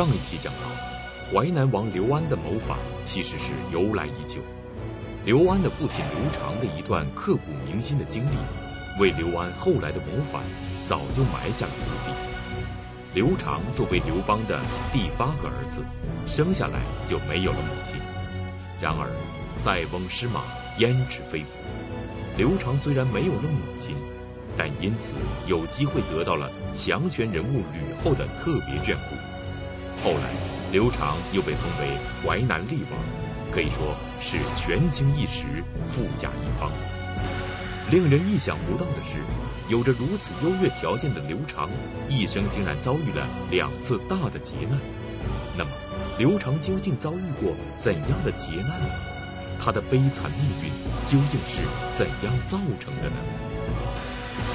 上一期讲到，淮南王刘安的谋反其实是由来已久。刘安的父亲刘长的一段刻骨铭心的经历，为刘安后来的谋反早就埋下了伏笔。刘长作为刘邦的第八个儿子，生下来就没有了母亲。然而塞翁失马，焉知非福。刘长虽然没有了母亲，但因此有机会得到了强权人物吕后的特别眷顾。后来刘长又被封为淮南厉王，可以说是权倾一时，富甲一方。令人意想不到的是，有着如此优越条件的刘长，一生竟然遭遇了两次大的劫难。那么，刘长究竟遭遇过怎样的劫难呢？他的悲惨命运究竟是怎样造成的呢？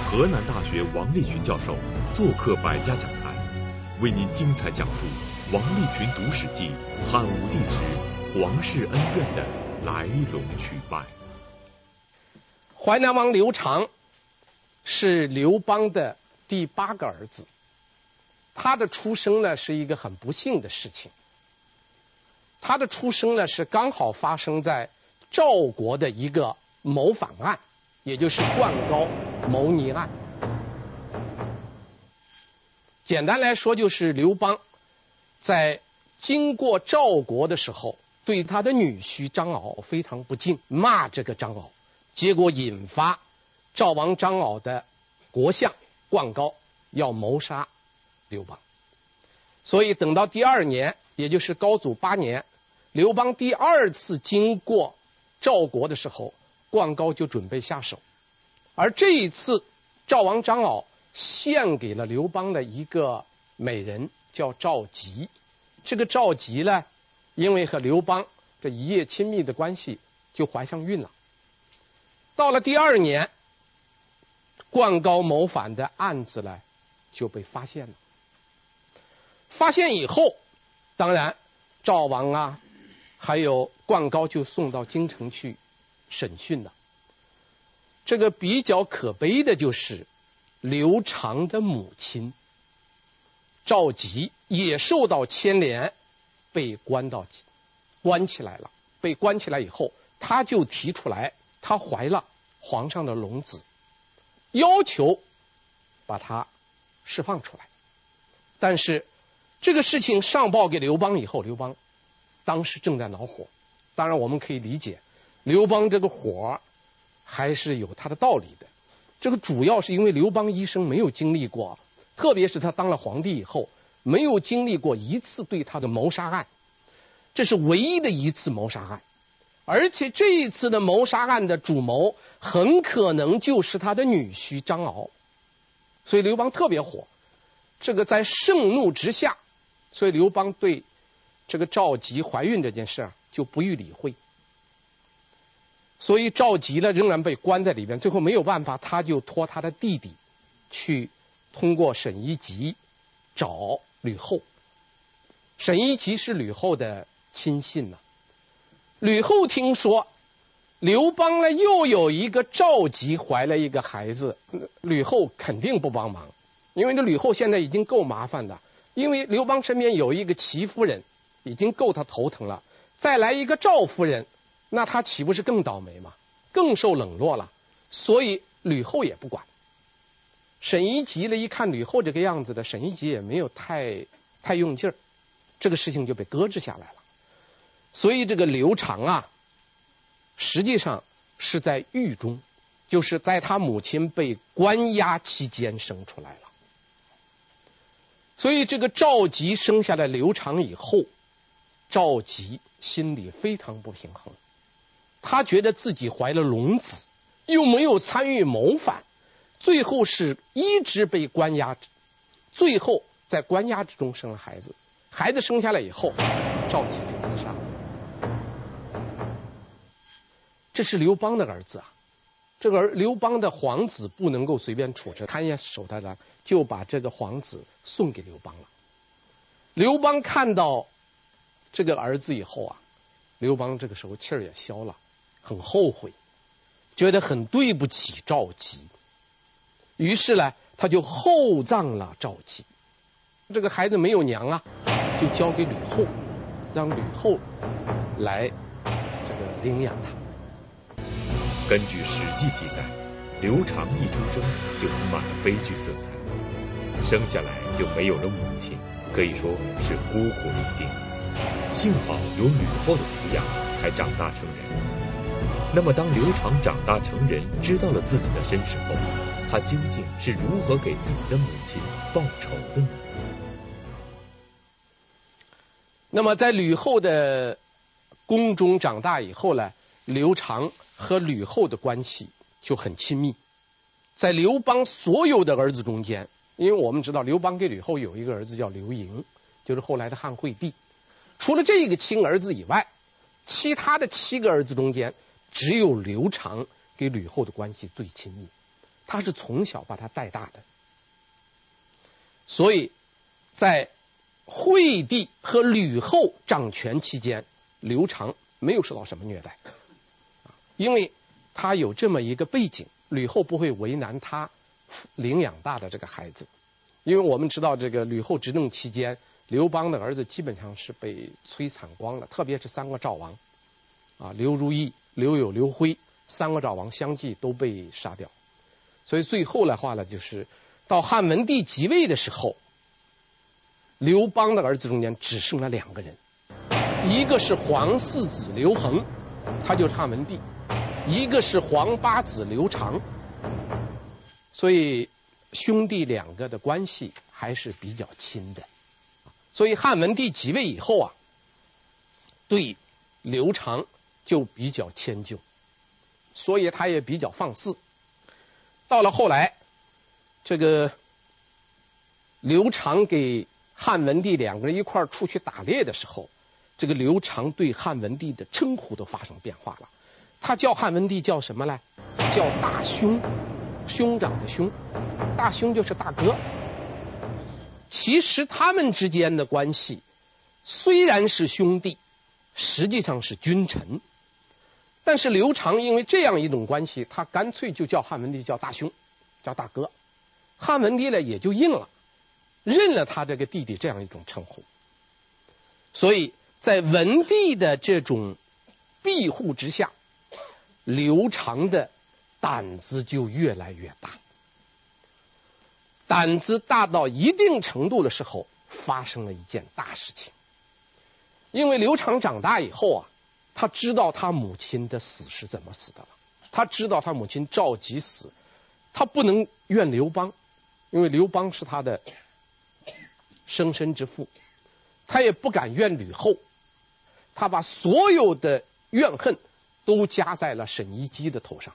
河南大学王立群教授做客百家讲坛，为您精彩讲述王立群读史记汉武帝之皇室恩怨的来龙去脉。淮南王刘长是刘邦的第八个儿子，他的出生呢是一个很不幸的事情。他的出生呢是刚好发生在。赵国的一个谋反案，也就是灌高谋逆案。简单来说，就是刘邦在经过赵国的时候，对他的女婿张敖非常不敬，骂这个张敖，结果引发赵王张敖的国相灌高要谋杀刘邦。所以等到第二年，也就是高祖八年，刘邦第二次经过。赵国的时候，灌高就准备下手，而这一次赵王张敖献给了刘邦的一个美人叫赵吉，这个赵吉呢，因为和刘邦这一夜亲密的关系，就怀上孕了。到了第二年，灌高谋反的案子呢就被发现了，发现以后，当然赵王啊。还有灌高就送到京城去审讯了。这个比较可悲的就是刘长的母亲赵吉也受到牵连，被关到关起来了。被关起来以后，他就提出来，他怀了皇上的龙子，要求把他释放出来。但是这个事情上报给刘邦以后，刘邦。当时正在恼火，当然我们可以理解，刘邦这个火还是有他的道理的。这个主要是因为刘邦一生没有经历过，特别是他当了皇帝以后，没有经历过一次对他的谋杀案，这是唯一的一次谋杀案，而且这一次的谋杀案的主谋很可能就是他的女婿张敖，所以刘邦特别火，这个在盛怒之下，所以刘邦对。这个赵佶怀孕这件事啊，就不予理会，所以赵吉呢仍然被关在里边。最后没有办法，他就托他的弟弟去通过沈一吉找吕后。沈一吉是吕后的亲信呐。吕后听说刘邦呢又有一个赵吉怀了一个孩子，吕后肯定不帮忙，因为这吕后现在已经够麻烦的，因为刘邦身边有一个齐夫人。已经够他头疼了，再来一个赵夫人，那他岂不是更倒霉吗？更受冷落了。所以吕后也不管。沈一吉呢，一看吕后这个样子的，沈一吉也没有太太用劲儿，这个事情就被搁置下来了。所以这个刘长啊，实际上是在狱中，就是在他母亲被关押期间生出来了。所以这个赵吉生下来刘长以后。赵吉心里非常不平衡，他觉得自己怀了龙子，又没有参与谋反，最后是一直被关押，最后在关押之中生了孩子，孩子生下来以后，赵吉就自杀了。这是刘邦的儿子啊，这个儿刘邦的皇子不能够随便处置，看一眼守他的，就把这个皇子送给刘邦了。刘邦看到。这个儿子以后啊，刘邦这个时候气儿也消了，很后悔，觉得很对不起赵吉，于是呢，他就厚葬了赵姬。这个孩子没有娘啊，就交给吕后，让吕后来这个领养他。根据《史记》记载，刘长一出生就充满了悲剧色彩，生下来就没有了母亲，可以说是孤苦伶仃。幸好有吕后的抚养，才长大成人。那么，当刘长长大成人，知道了自己的身世后，他究竟是如何给自己的母亲报仇的呢？那么，在吕后的宫中长大以后呢，刘长和吕后的关系就很亲密。在刘邦所有的儿子中间，因为我们知道刘邦跟吕后有一个儿子叫刘盈，就是后来的汉惠帝。除了这个亲儿子以外，其他的七个儿子中间，只有刘长跟吕后的关系最亲密，他是从小把他带大的，所以在惠帝和吕后掌权期间，刘长没有受到什么虐待，因为他有这么一个背景，吕后不会为难他领养大的这个孩子，因为我们知道这个吕后执政期间，刘邦的儿子基本上是被摧残光了，特别是三个赵王。啊，刘如意。刘友、刘辉三个赵王相继都被杀掉，所以最后的话呢，就是到汉文帝即位的时候，刘邦的儿子中间只剩了两个人，一个是皇四子刘恒，他就是汉文帝；一个是皇八子刘长，所以兄弟两个的关系还是比较亲的。所以汉文帝即位以后啊，对刘长。就比较迁就，所以他也比较放肆。到了后来，这个刘长给汉文帝两个人一块儿出去打猎的时候，这个刘长对汉文帝的称呼都发生变化了。他叫汉文帝叫什么呢？叫大兄，兄长的兄，大兄就是大哥。其实他们之间的关系虽然是兄弟，实际上是君臣。但是刘长因为这样一种关系，他干脆就叫汉文帝叫大兄，叫大哥。汉文帝呢也就应了，认了他这个弟弟这样一种称呼。所以在文帝的这种庇护之下，刘长的胆子就越来越大。胆子大到一定程度的时候，发生了一件大事情。因为刘长长大以后啊。他知道他母亲的死是怎么死的了，他知道他母亲着急死，他不能怨刘邦，因为刘邦是他的生身之父，他也不敢怨吕后，他把所有的怨恨都加在了沈一基的头上，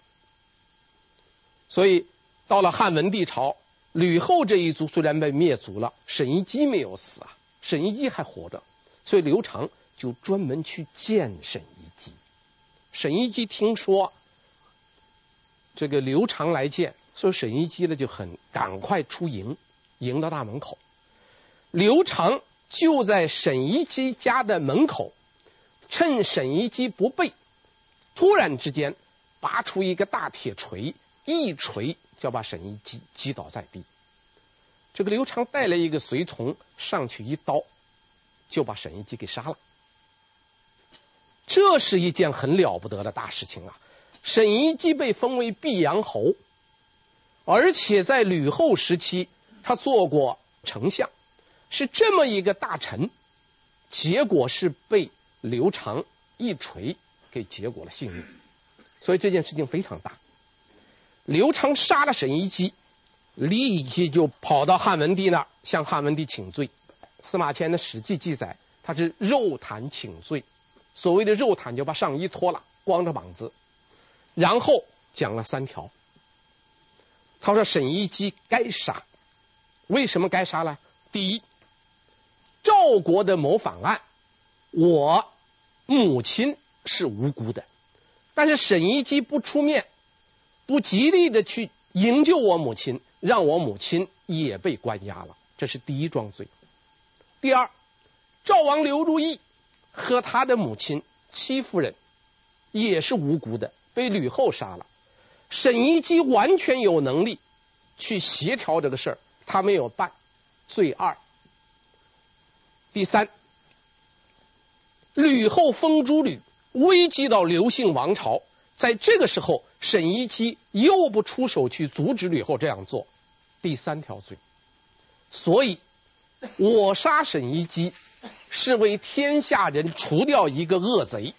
所以到了汉文帝朝，吕后这一族虽然被灭族了，沈一基没有死啊，沈一基还活着，所以刘长。就专门去见沈一基。沈一基听说这个刘长来见，所以沈一基呢就很赶快出营，迎到大门口。刘长就在沈一基家的门口，趁沈一基不备，突然之间拔出一个大铁锤，一锤就把沈一基击倒在地。这个刘长带了一个随从上去一刀，就把沈一基给杀了。这是一件很了不得的大事情啊！沈一基被封为毕阳侯，而且在吕后时期，他做过丞相，是这么一个大臣，结果是被刘长一锤给结果了性命，所以这件事情非常大。刘长杀了沈一基，立即就跑到汉文帝那儿向汉文帝请罪。司马迁的《史记》记载，他是肉袒请罪。所谓的肉袒，就把上衣脱了，光着膀子，然后讲了三条。他说：“沈一基该杀，为什么该杀呢？第一，赵国的谋反案，我母亲是无辜的，但是沈一基不出面，不极力的去营救我母亲，让我母亲也被关押了，这是第一桩罪。第二，赵王刘如意。”和他的母亲戚夫人也是无辜的，被吕后杀了。沈一基完全有能力去协调这个事儿，他没有办。罪二，第三，吕后封诸吕，危及到刘姓王朝，在这个时候，沈一基又不出手去阻止吕后这样做，第三条罪。所以，我杀沈一基，是为天下人除掉一个恶贼。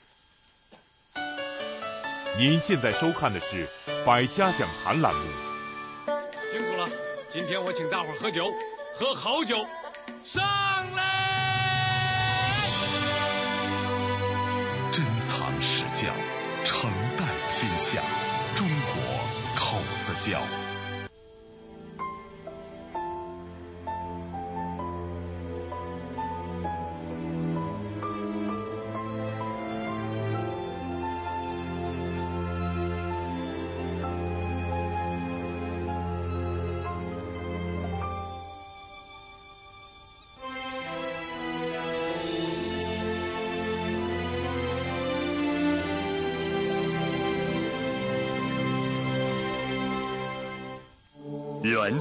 您现在收看的是《百家讲坛》栏目。辛苦了，今天我请大伙喝酒，喝好酒，上来！珍藏史教，承代天下，中国口子窖。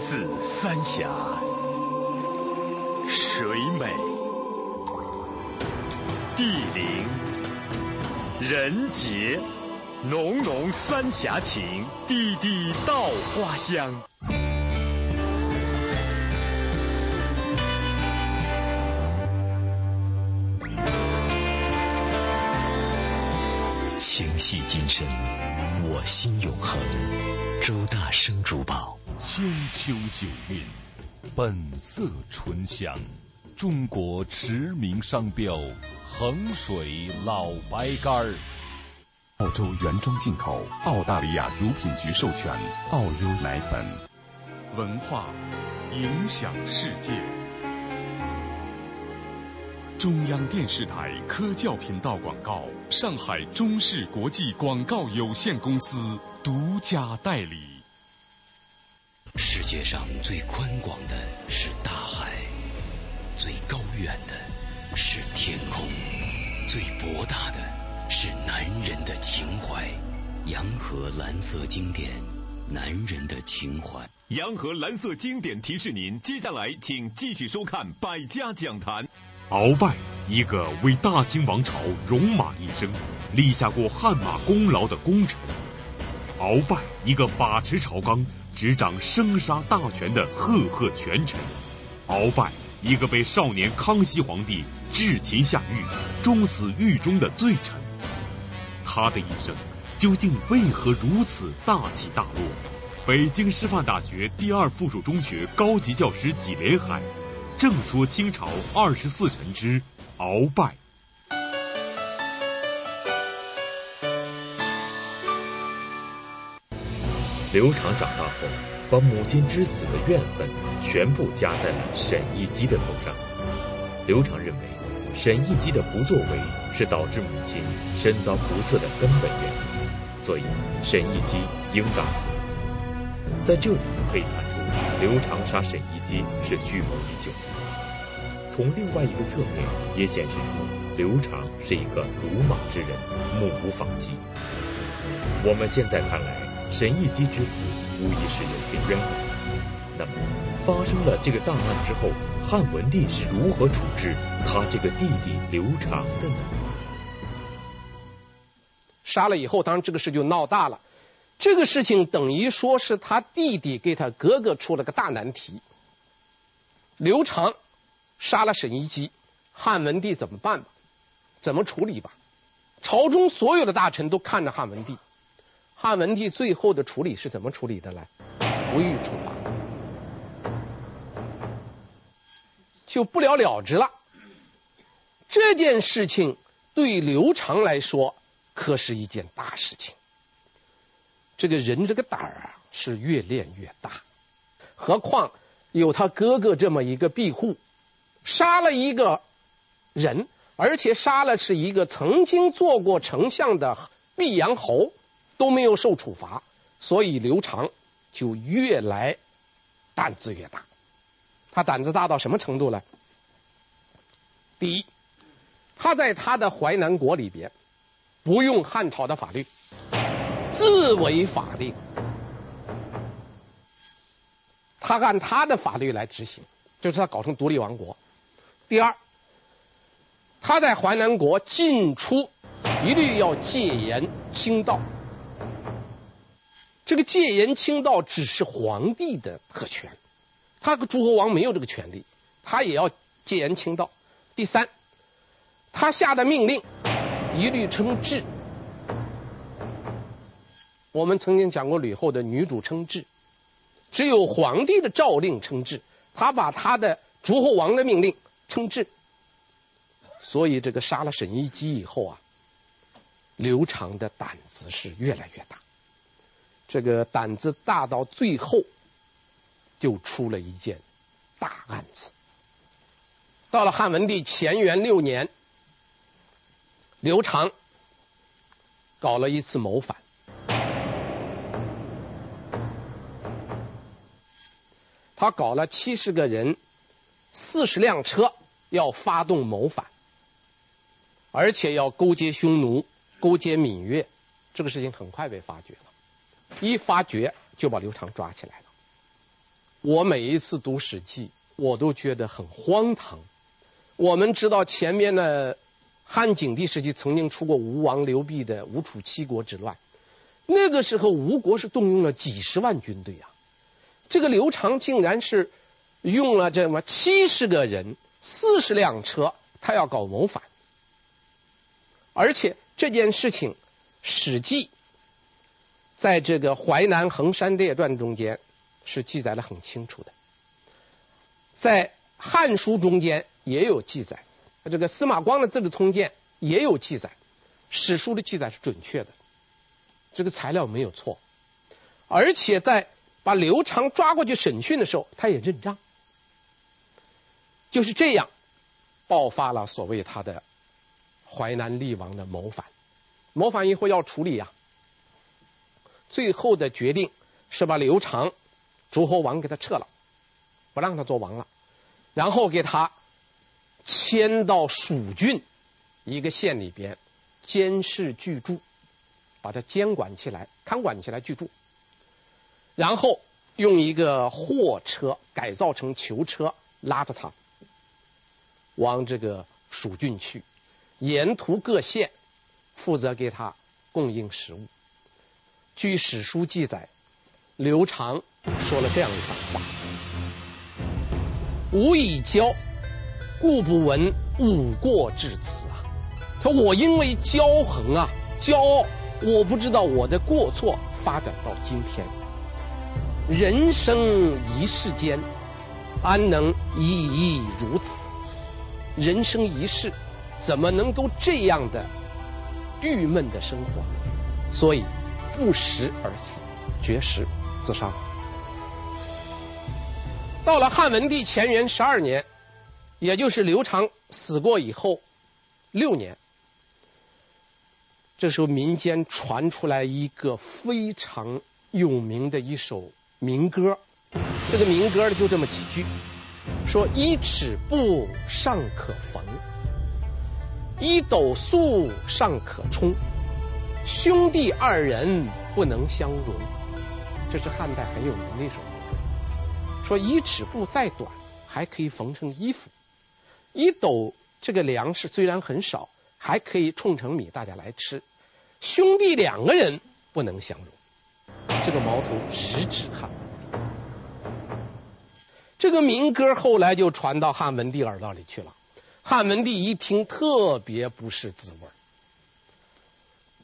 自三峡，水美地灵人杰，浓浓三峡情，地地稻花香。情系今生，我心永恒。周大生珠宝。千秋九韵，本色醇香，中国驰名商标，衡水老白干儿。澳洲原装进口，澳大利亚乳品局授权，澳优奶粉。文化影响世界。中央电视台科教频道广告，上海中视国际广告有限公司独家代理。世界上最宽广的是大海，最高远的是天空，最博大的是男人的情怀。洋河蓝色经典，男人的情怀。洋河蓝色经典提示您，接下来请继续收看《百家讲坛》。鳌拜，一个为大清王朝戎马一生，立下过汗马功劳的功臣；鳌拜，一个把持朝纲。执掌生杀大权的赫赫权臣，鳌拜一个被少年康熙皇帝制秦下狱，终死狱中的罪臣。他的一生究竟为何如此大起大落？北京师范大学第二附属中学高级教师纪连海正说清朝二十四臣之鳌拜。刘长长大后，把母亲之死的怨恨全部加在了沈一基的头上。刘长认为，沈一基的不作为是导致母亲身遭不测的根本原因，所以沈一基应当死。在这里可以看出，刘长杀沈一基是蓄谋已久。从另外一个侧面也显示出，刘长是一个鲁莽之人，目无法纪。我们现在看来。沈一基之死无疑是有些冤枉。那么，发生了这个大案之后，汉文帝是如何处置他这个弟弟刘长的呢？杀了以后，当然这个事就闹大了。这个事情等于说是他弟弟给他哥哥出了个大难题。刘长杀了沈一基，汉文帝怎么办？怎么处理吧？朝中所有的大臣都看着汉文帝。汉文帝最后的处理是怎么处理的来？不予处罚，就不了了之了。这件事情对刘长来说可是一件大事情。这个人这个胆儿啊是越练越大，何况有他哥哥这么一个庇护，杀了一个人，而且杀了是一个曾经做过丞相的毕阳侯。都没有受处罚，所以刘长就越来胆子越大。他胆子大到什么程度呢？第一，他在他的淮南国里边不用汉朝的法律，自为法定，他按他的法律来执行，就是他搞成独立王国。第二，他在淮南国进出一律要戒严清道。这个戒严清道只是皇帝的特权，他和诸侯王没有这个权利，他也要戒严清道。第三，他下的命令一律称制。我们曾经讲过吕后的女主称制，只有皇帝的诏令称制，他把他的诸侯王的命令称制。所以这个杀了沈一基以后啊，刘长的胆子是越来越大。这个胆子大到最后，就出了一件大案子。到了汉文帝乾元六年，刘长搞了一次谋反，他搞了七十个人、四十辆车，要发动谋反，而且要勾结匈奴、勾结芈越，这个事情很快被发觉了。一发觉就把刘长抓起来了。我每一次读《史记》，我都觉得很荒唐。我们知道前面的汉景帝时期曾经出过吴王刘濞的吴楚七国之乱，那个时候吴国是动用了几十万军队啊。这个刘长竟然是用了这么七十个人、四十辆车，他要搞谋反，而且这件事情，《史记》。在这个《淮南衡山列传》中间是记载的很清楚的，在《汉书》中间也有记载，这个司马光的《资治通鉴》也有记载，史书的记载是准确的，这个材料没有错，而且在把刘长抓过去审讯的时候，他也认账，就是这样爆发了所谓他的淮南厉王的谋反，谋反以后要处理呀、最后的决定是把刘长诸侯王给他撤了，不让他做王了，然后给他迁到蜀郡一个县里边监视居住，把他监管起来，看管起来居住，然后用一个货车改造成囚车拉着他往这个蜀郡去，沿途各县负责给他供应食物。据史书记载，刘长说了这样一番话：“吾以骄，故不闻吾过至此啊！”他：“我因为骄横啊，骄傲，我不知道我的过错发展到今天。人生一世间，安能一一如此？人生一世，怎么能够这样的郁闷的生活？所以。”不食而死，绝食自杀。到了汉文帝乾元十二年，也就是刘长死过以后六年，这时候民间传出来一个非常有名的一首民歌。这个民歌，就这么几句：说一尺布尚可缝，一斗粟尚可充。兄弟二人不能相容，这是汉代很有名的一首歌。说一尺布再短，还可以缝成衣服；一斗这个粮食虽然很少，还可以冲成米，大家来吃。兄弟两个人不能相容，这个矛头直指汉。这个民歌后来就传到汉文帝耳朵里去了。汉文帝一听，特别不是滋味。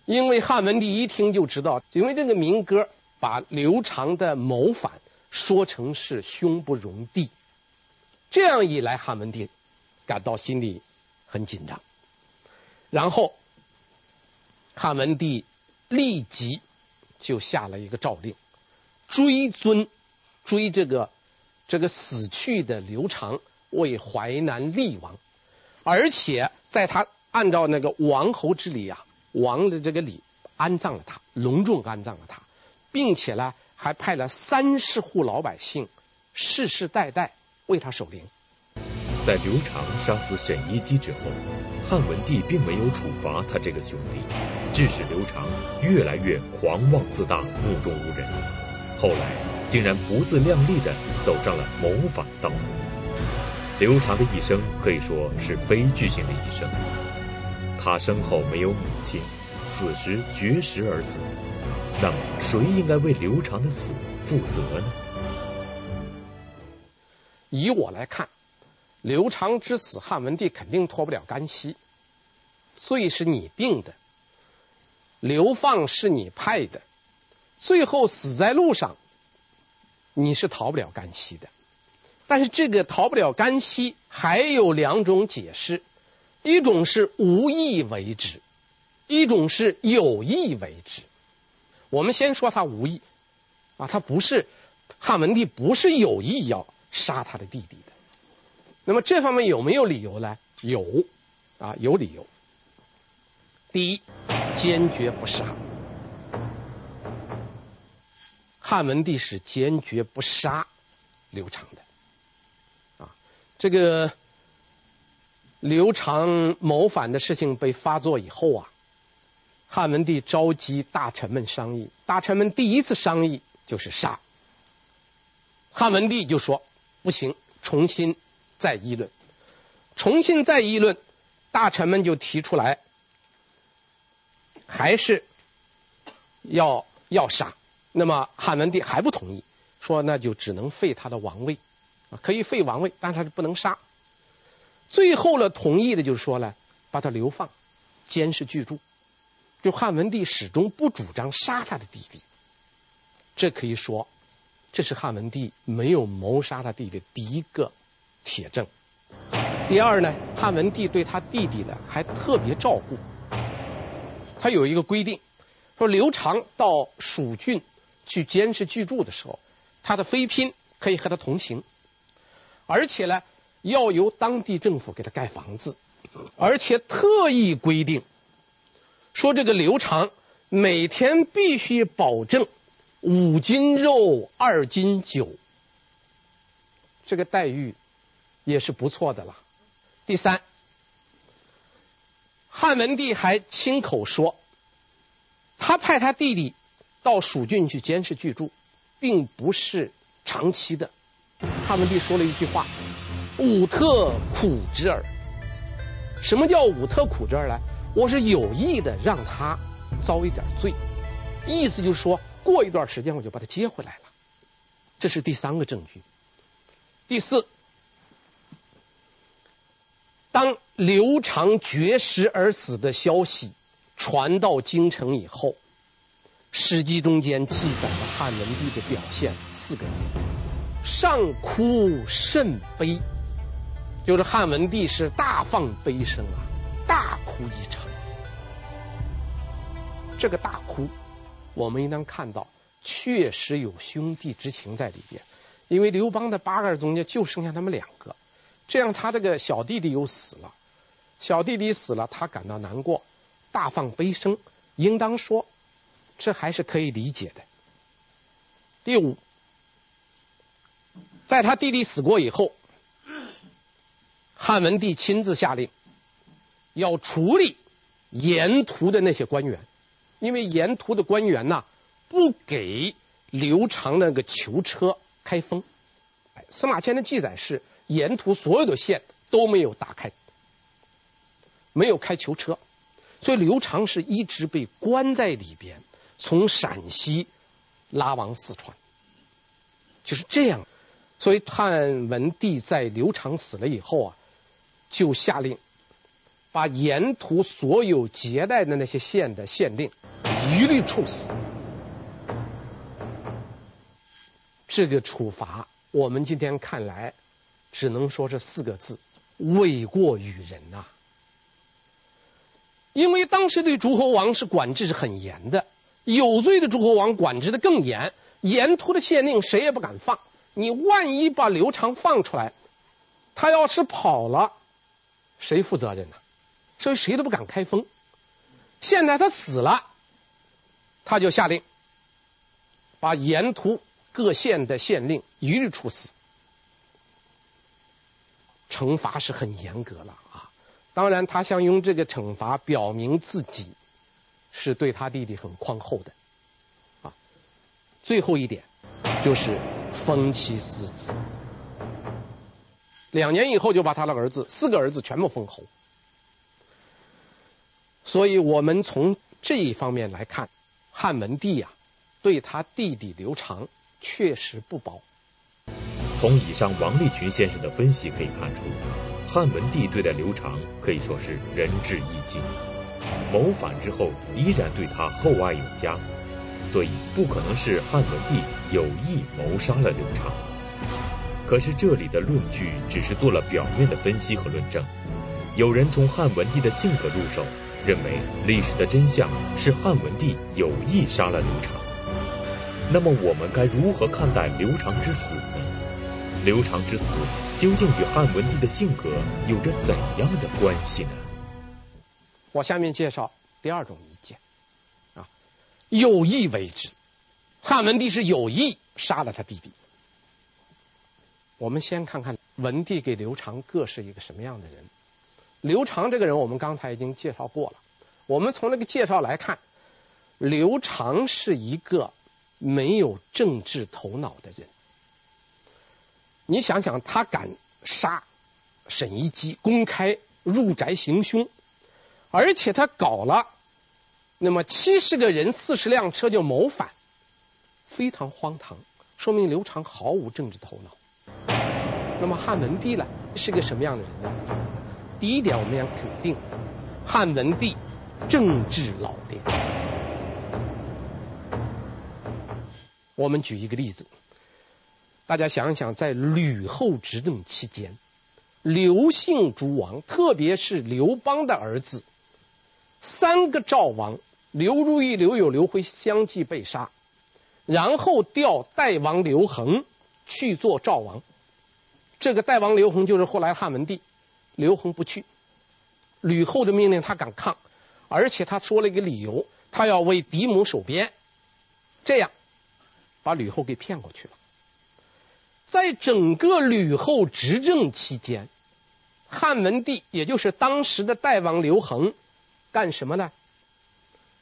因为汉文帝一听就知道，因为这个民歌把刘长的谋反说成是兄不容弟，这样一来，汉文帝感到心里很紧张。然后，汉文帝立即就下了一个诏令，追尊追这个这个死去的刘长为淮南厉王，而且在他按照那个王侯之礼啊。王的这个礼安葬了他，隆重安葬了他，并且呢，还派了三十户老百姓世世代代为他守灵。在刘长杀死沈一基之后，汉文帝并没有处罚他这个兄弟，致使刘长越来越狂妄自大、目中无人，后来竟然不自量力的走上了谋反道路。刘长的一生可以说是悲剧性的一生。他身后没有母亲，死时绝食而死。那么，谁应该为刘长的死负责呢？以我来看，刘长之死，汉文帝肯定脱不了干系。罪是你定的，流放是你派的，最后死在路上，你是逃不了干系的。但是这个逃不了干系，还有两种解释：一种是无意为之，一种是有意为之。我们先说他无意啊，他不是汉文帝不是有意要杀他的弟弟的。那么这方面有没有理由呢？有啊，有理由。第一，坚决不杀。汉文帝是坚决不杀刘长的啊。这个刘长谋反的事情被发作以后啊，汉文帝召集大臣们商议，大臣们第一次商议就是杀。汉文帝就说不行，重新再议论，重新再议论，大臣们就提出来，还是要要杀。那么汉文帝还不同意，说那就只能废他的王位。可以废王位，但是他是不能杀。最后呢，同意的就是说呢，把他流放，监视居住。就汉文帝始终不主张杀他的弟弟，这可以说，这是汉文帝没有谋杀他弟弟第一个铁证。第二呢，汉文帝对他弟弟呢还特别照顾。他有一个规定，说刘长到蜀郡去监视居住的时候，他的妃嫔可以和他同行。而且呢，要由当地政府给他盖房子，而且特意规定说，这个刘长每天必须保证五斤肉、二斤酒，这个待遇也是不错的了。第三，汉文帝还亲口说，他派他弟弟到蜀郡去监视居住，并不是长期的。汉文帝说了一句话：“吾特苦之耳。”什么叫“吾特苦之耳”呢？我是有意的让他遭一点罪，意思就是说过一段时间我就把他接回来了。这是第三个证据。第四，当刘长绝食而死的消息传到京城以后，《史记》中间记载了汉文帝的表现四个字。上哭甚悲，就是汉文帝是大放悲声啊，大哭一场。这个大哭，我们应当看到，确实有兄弟之情在里边。因为刘邦的八个儿中间就剩下他们两个，这样他这个小弟弟又死了，小弟弟死了，他感到难过，大放悲声，应当说，这还是可以理解的。第五。在他弟弟死过以后，汉文帝亲自下令要处理沿途的那些官员，因为沿途的官员呐不给刘长那个囚车开封。司马迁的记载是沿途所有的县都没有打开，没有开囚车，所以刘长是一直被关在里边，从陕西拉往四川，就是这样。所以汉文帝在刘长死了以后啊，就下令把沿途所有接待的那些县的县令一律处死。这个处罚，我们今天看来只能说是四个字：诿过于人呐。因为当时对诸侯王是管制是很严的，有罪的诸侯王管制的更严，沿途的县令谁也不敢放。你万一把刘长放出来，他要是跑了，谁负责任呢？所以谁都不敢开封。现在他死了，他就下令把沿途各县的县令一律处死，惩罚是很严格了啊。当然，他想用这个惩罚表明自己是对他弟弟很宽厚的啊。最后一点就是。封其四子，两年以后就把他的儿子四个儿子全部封侯。所以我们从这一方面来看，汉文帝呀、对他弟弟刘长确实不薄。从以上王立群先生的分析可以看出，汉文帝对待刘长可以说是仁至义尽，谋反之后依然对他厚爱有加，所以不可能是汉文帝有意谋杀了刘长。可是这里的论据只是做了表面的分析和论证，有人从汉文帝的性格入手，认为历史的真相是汉文帝有意杀了刘长。那么我们该如何看待刘长之死呢？刘长之死究竟与汉文帝的性格有着怎样的关系呢？我下面介绍第二种意见啊，有意为之，汉文帝是有意杀了他弟弟。我们先看看文帝给刘长各是一个什么样的人。刘长这个人，我们刚才已经介绍过了。我们从那个介绍来看，刘长是一个没有政治头脑的人。你想想，他敢杀沈一基，公开入宅行凶，而且他搞了那么七十个人、四十辆车就谋反，非常荒唐，说明刘长毫无政治头脑。那么汉文帝呢，是个什么样的人呢？第一点，我们要肯定汉文帝政治老练。我们举一个例子。大家想想，在吕后执政期间，刘姓诸王，特别是刘邦的儿子，三个赵王刘如意、刘友、刘辉相继被杀，然后调代王刘恒去做赵王。这个代王刘恒就是后来汉文帝，刘恒不去，吕后的命令他敢抗，而且他说了一个理由，他要为嫡母守边，这样把吕后给骗过去了。在整个吕后执政期间，汉文帝也就是当时的代王刘恒干什么呢？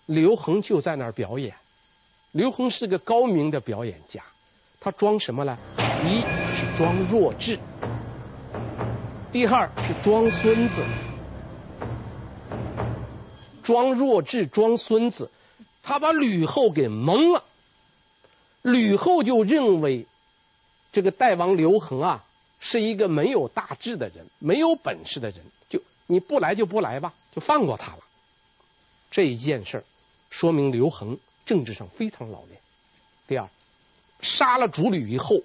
刘恒就在那儿表演。刘恒是个高明的表演家，他装什么呢？一是装弱智，第二是装孙子，装弱智，装孙子，他把吕后给蒙了。吕后就认为。这个代王刘恒啊，是一个没有大志的人，没有本事的人，就你不来就不来吧，就放过他了。这一件事说明刘恒政治上非常老练。第二，杀了主吕以后，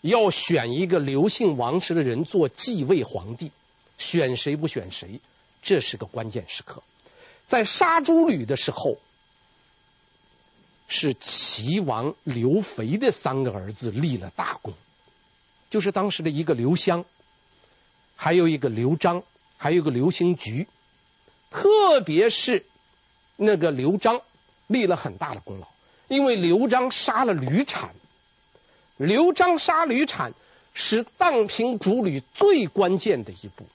要选一个刘姓王室的人做继位皇帝，选谁不选谁，这是个关键时刻。在杀主吕的时候，是齐王刘肥的三个儿子立了大功，就是当时的一个刘襄，还有一个刘璋，还有一个刘兴菊，特别是那个刘璋立了很大的功劳，因为刘璋杀了吕产，刘璋杀吕产是荡平主吕最关键的一步，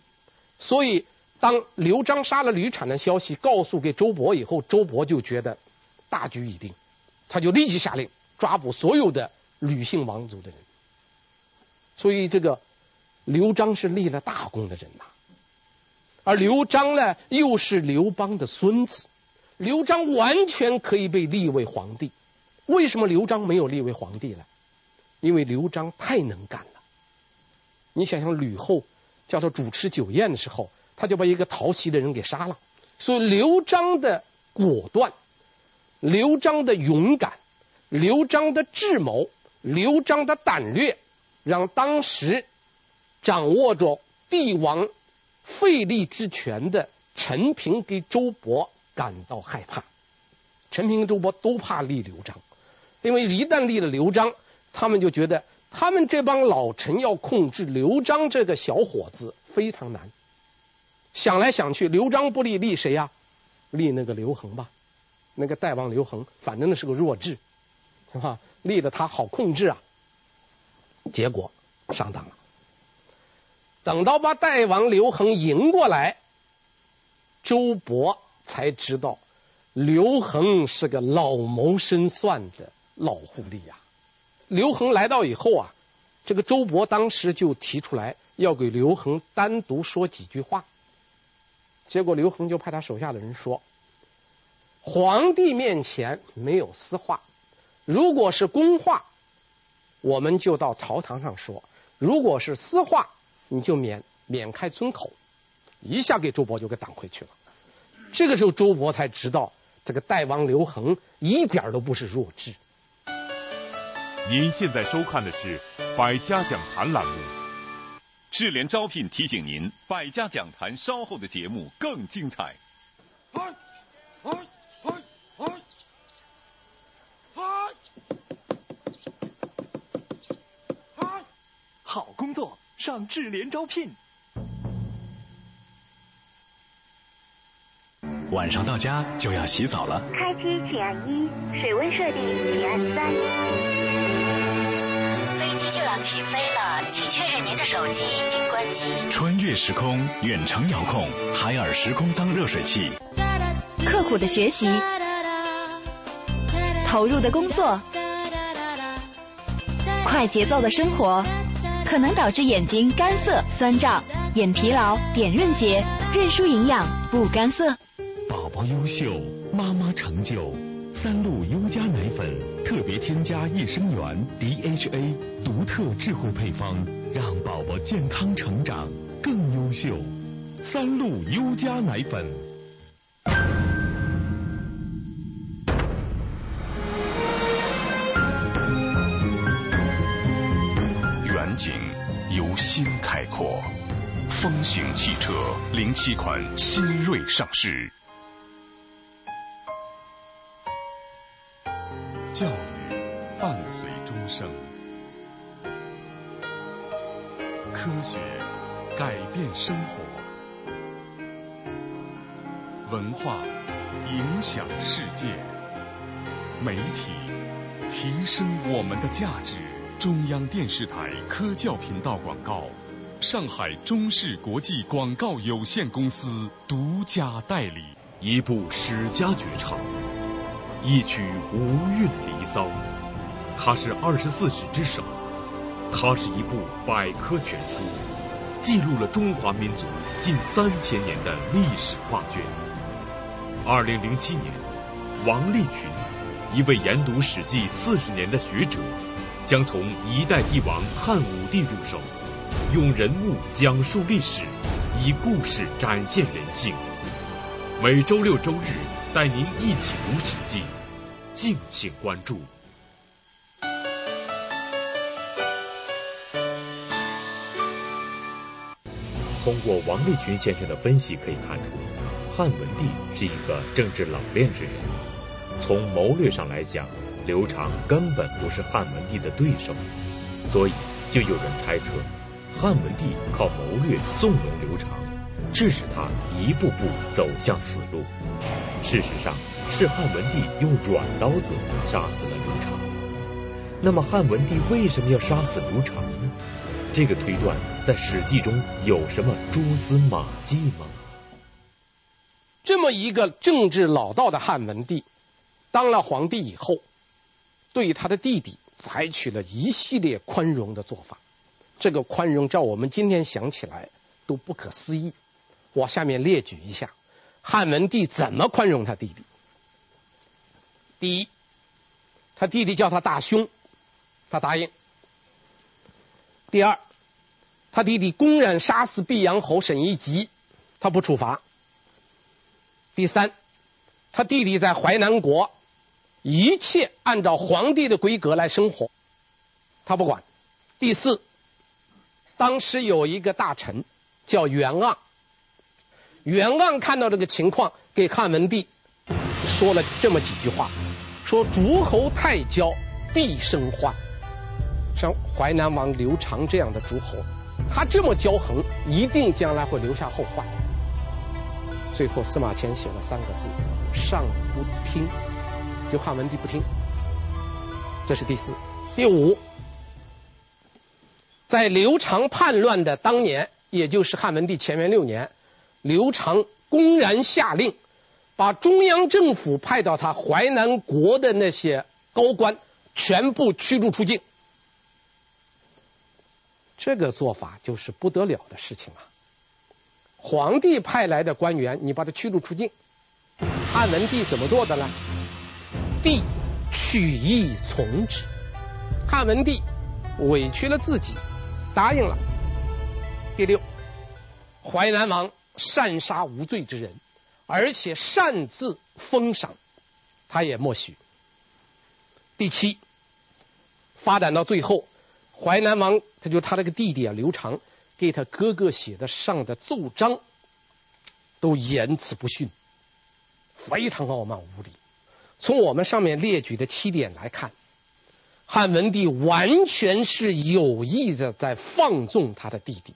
所以当刘璋杀了吕产的消息告诉给周勃以后，周勃就觉得大局已定。他就立即下令抓捕所有的吕姓王族的人，所以这个刘璋是立了大功的人呐。而刘璋呢，又是刘邦的孙子，刘璋完全可以被立为皇帝。为什么刘璋没有立为皇帝呢？因为刘璋太能干了。你想想，吕后叫他主持酒宴的时候，他就把一个讨喜的人给杀了。所以刘璋的果断。刘璋的勇敢，刘璋的智谋，刘璋的胆略，让当时掌握着帝王废立之权的陈平给周勃感到害怕。陈平跟周勃都怕立刘璋，因为一旦立了刘璋，他们就觉得他们这帮老臣要控制刘璋这个小伙子非常难。想来想去，刘璋不立，立谁呀？立那个刘恒吧。那个代王刘恒，反正那是个弱智，是吧？立的他好控制啊，结果上当了。等到把代王刘恒迎过来，周勃才知道刘恒是个老谋深算的老狐狸呀。刘恒来到以后啊，这个周勃当时就提出来要给刘恒单独说几句话。结果刘恒就派他手下的人说：“皇帝面前没有私话，如果是公话，我们就到朝堂上说；如果是私话，你就免免开尊口。”一下给周勃就给挡回去了。这个时候周勃才知道，这个代王刘恒一点都不是弱智。您现在收看的是《百家讲坛》栏目。智联招聘提醒您，《百家讲坛》稍后的节目更精彩。好工作上智联招聘。晚上到家就要洗澡了。开机请按一，水温设定请按三。起飞了，请确认您的手机已经关机。穿越时空，远程遥控，海尔时空舱热水器。刻苦的学习，投入的工作，快节奏的生活，可能导致眼睛干涩、酸胀、眼疲劳、点润结、认输营养不干涩。宝宝优秀，妈妈成就。三鹿优佳奶粉特别添加益生元 DHA，独特智慧配方，让宝宝健康成长更优秀。三鹿优佳奶粉。远景由心开阔，风行汽车零七款新锐上市。教育伴随终生，科学改变生活，文化影响世界，媒体提升我们的价值。中央电视台科教频道广告，上海中视国际广告有限公司独家代理。一部史家绝唱。一曲无韵离骚，它是二十四史之首，它是一部百科全书，记录了中华民族近三千年的历史画卷。二零零七年，王立群，一位研读《史记》四十年的学者，将从一代帝王汉武帝入手，用人物讲述历史，以故事展现人性。每周六周日。带您一起读《史记》，敬请关注。通过王立群先生的分析可以看出，汉文帝是一个政治老练之人。从谋略上来讲，刘长根本不是汉文帝的对手，所以就有人猜测，汉文帝靠谋略纵容刘长。致使他一步步走向死路。事实上，是汉文帝用软刀子杀死了刘长。那么，汉文帝为什么要杀死刘长呢？这个推断在《史记》中有什么蛛丝马迹吗？这么一个政治老道的汉文帝，当了皇帝以后，对他的弟弟采取了一系列宽容的做法。这个宽容，照我们今天想起来都不可思议。我下面列举一下，汉文帝怎么宽容他弟弟。第一，他弟弟叫他大兄，他答应。第二，他弟弟公然杀死毕阳侯沈一吉，他不处罚。第三，他弟弟在淮南国一切按照皇帝的规格来生活，他不管。第四，当时有一个大臣叫袁盎。袁盎看到这个情况，给汉文帝说了这么几句话：说诸侯太骄，必生患。像淮南王刘长这样的诸侯，他这么骄横，一定将来会留下后患。最后司马迁写了三个字：上不听。就汉文帝不听。这是第四。第五，在刘长叛乱的当年，也就是汉文帝乾元六年。刘长公然下令，把中央政府派到他淮南国的那些高官全部驱逐出境。这个做法就是不得了的事情啊！皇帝派来的官员，你把他驱逐出境。汉文帝怎么做的呢？帝取义从之。汉文帝委屈了自己，答应了。第六，淮南王擅杀无罪之人，而且擅自封赏，他也默许。第七，发展到最后，淮南王他就他那个弟弟啊刘长给他哥哥写的上的奏章，都言辞不逊，非常傲慢无礼。从我们上面列举的七点来看，汉文帝完全是有意的在放纵他的弟弟，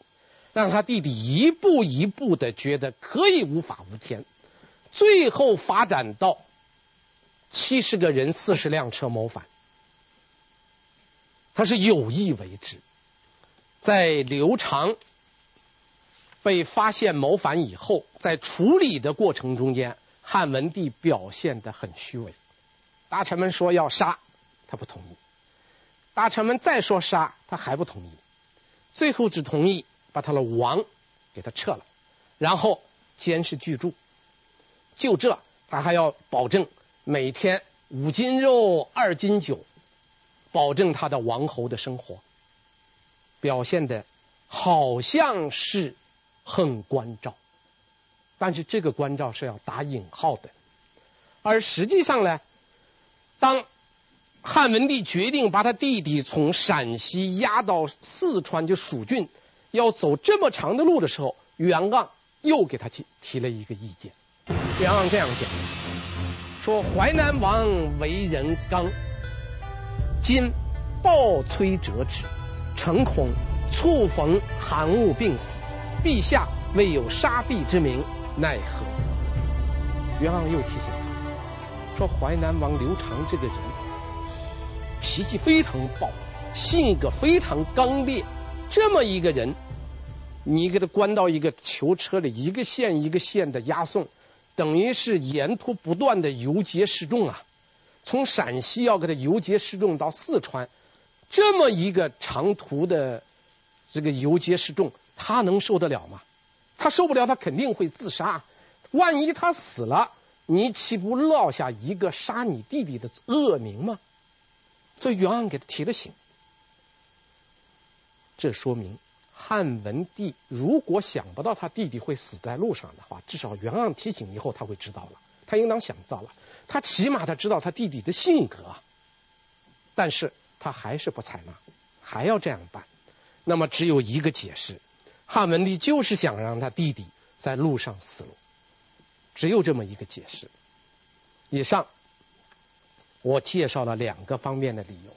让他弟弟一步一步的觉得可以无法无天，最后发展到七十个人、四十辆车谋反，他是有意为之。在刘长被发现谋反以后，在处理的过程中间。汉文帝表现的很虚伪，大臣们说要杀，他不同意；大臣们再说杀，他还不同意。最后只同意把他的王给他撤了，然后监视居住。就这，他还要保证每天五斤肉、二斤酒，保证他的王侯的生活。表现的好像是很关照。但是这个关照是要打引号的，而实际上呢，当汉文帝决定把他弟弟从陕西押到四川就蜀郡，要走这么长的路的时候，袁盎又给他提提了一个意见。袁盎这样讲，说淮南王为人刚，今暴摧折之，诚恐猝逢寒恶病死，陛下未有杀弟之名。奈何？袁盎又提醒他，说淮南王刘长这个人脾气非常暴，性格非常刚烈，这么一个人，你给他关到一个囚车里，一个县一个县的押送，等于是沿途不断的游街示众啊！从陕西要给他游街示众到四川，这么一个长途的这个游街示众，他能受得了吗？他受不了，他肯定会自杀。万一他死了，你岂不落下一个杀你弟弟的恶名吗？所以袁盎给他提了醒。这说明汉文帝如果想不到他弟弟会死在路上的话，至少袁盎提醒以后他会知道了，他应当想到了。他起码他知道他弟弟的性格，但是他还是不采纳，还要这样办。那么只有一个解释。汉文帝就是想让他弟弟在路上死了，只有这么一个解释。以上我介绍了两个方面的理由，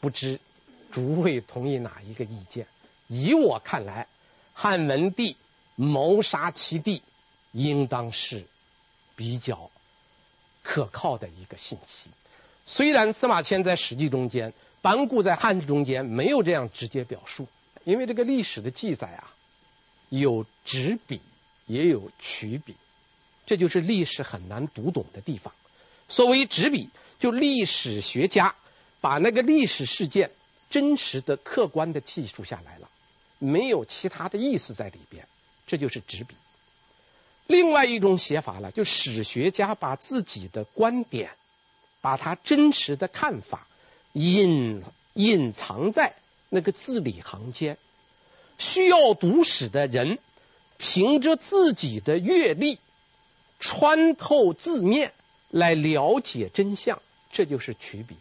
不知诸位同意哪一个意见？以我看来，汉文帝谋杀其弟，应当是比较可靠的一个信息。虽然司马迁在《史记》中间，班固在《汉志》中间没有这样直接表述。因为这个历史的记载啊，有执笔，也有取笔，这就是历史很难读懂的地方。所谓执笔，就历史学家把那个历史事件真实的、客观的记述下来了，没有其他的意思在里边，这就是执笔。另外一种写法呢，就史学家把自己的观点，把他真实的看法隐隐藏在。那个字里行间，需要读史的人凭着自己的阅历穿透字面来了解真相，这就是曲笔。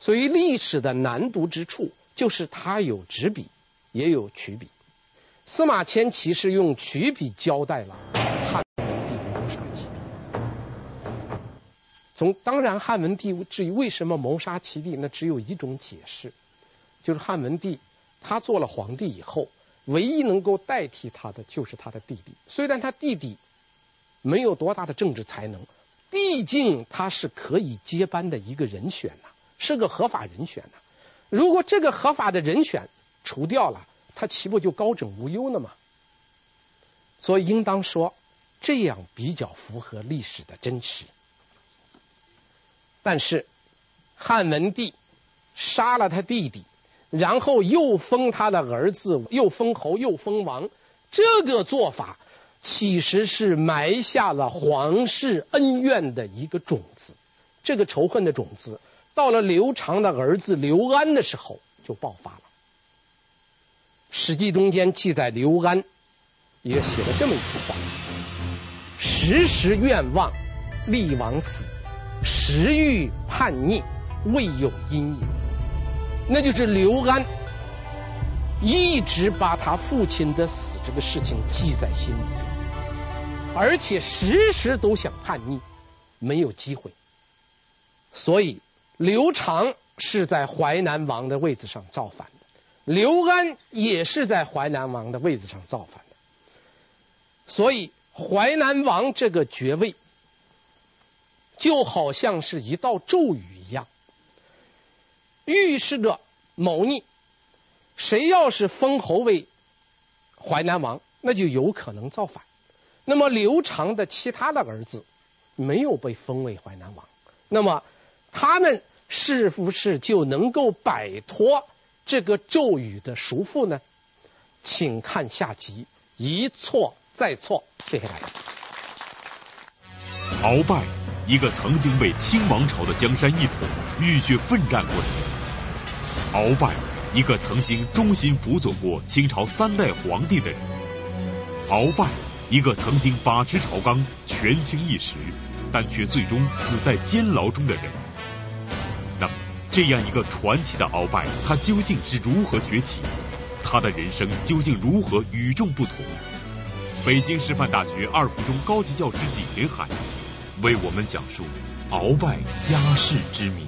所以历史的难读之处就是它有执笔，也有取笔。司马迁其实用取笔交代了汉文帝谋杀其弟。从当然，汉文帝至于为什么谋杀其弟，那只有一种解释。就是汉文帝，他做了皇帝以后，唯一能够代替他的就是他的弟弟。虽然他弟弟没有多大的政治才能，毕竟他是可以接班的一个人选，是个合法人选呢。如果这个合法的人选除掉了，他岂不就高枕无忧了吗？所以应当说，这样比较符合历史的真实。但是汉文帝杀了他弟弟。然后又封他的儿子，又封侯，又封王，这个做法其实是埋下了皇室恩怨的一个种子。这个仇恨的种子到了刘长的儿子刘安的时候就爆发了。《史记》中间记载，刘安也写了这么一句话：“时时愿望厉王死，时欲叛逆，未有因也。”那就是刘安一直把他父亲的死这个事情记在心里，而且时时都想叛逆，没有机会。所以刘长是在淮南王的位子上造反的，刘安也是在淮南王的位子上造反的。所以淮南王这个爵位就好像是一道咒语一样。预示着谋逆，谁要是封侯为淮南王，那就有可能造反。那么刘长的其他的儿子没有被封为淮南王，那么他们是不是就能够摆脱这个咒语的束缚呢？请看下集，一错再错。谢谢大家。鳌拜，一个曾经为清王朝的江山一统浴血奋战过的人。鳌拜，一个曾经忠心辅佐过清朝三代皇帝的人；鳌拜，一个曾经把持朝纲、权倾一时，但却最终死在监牢中的人。这样一个传奇的鳌拜，他究竟是如何崛起？他的人生究竟如何与众不同？北京师范大学二附中高级教师景林海为我们讲述鳌拜家世之谜。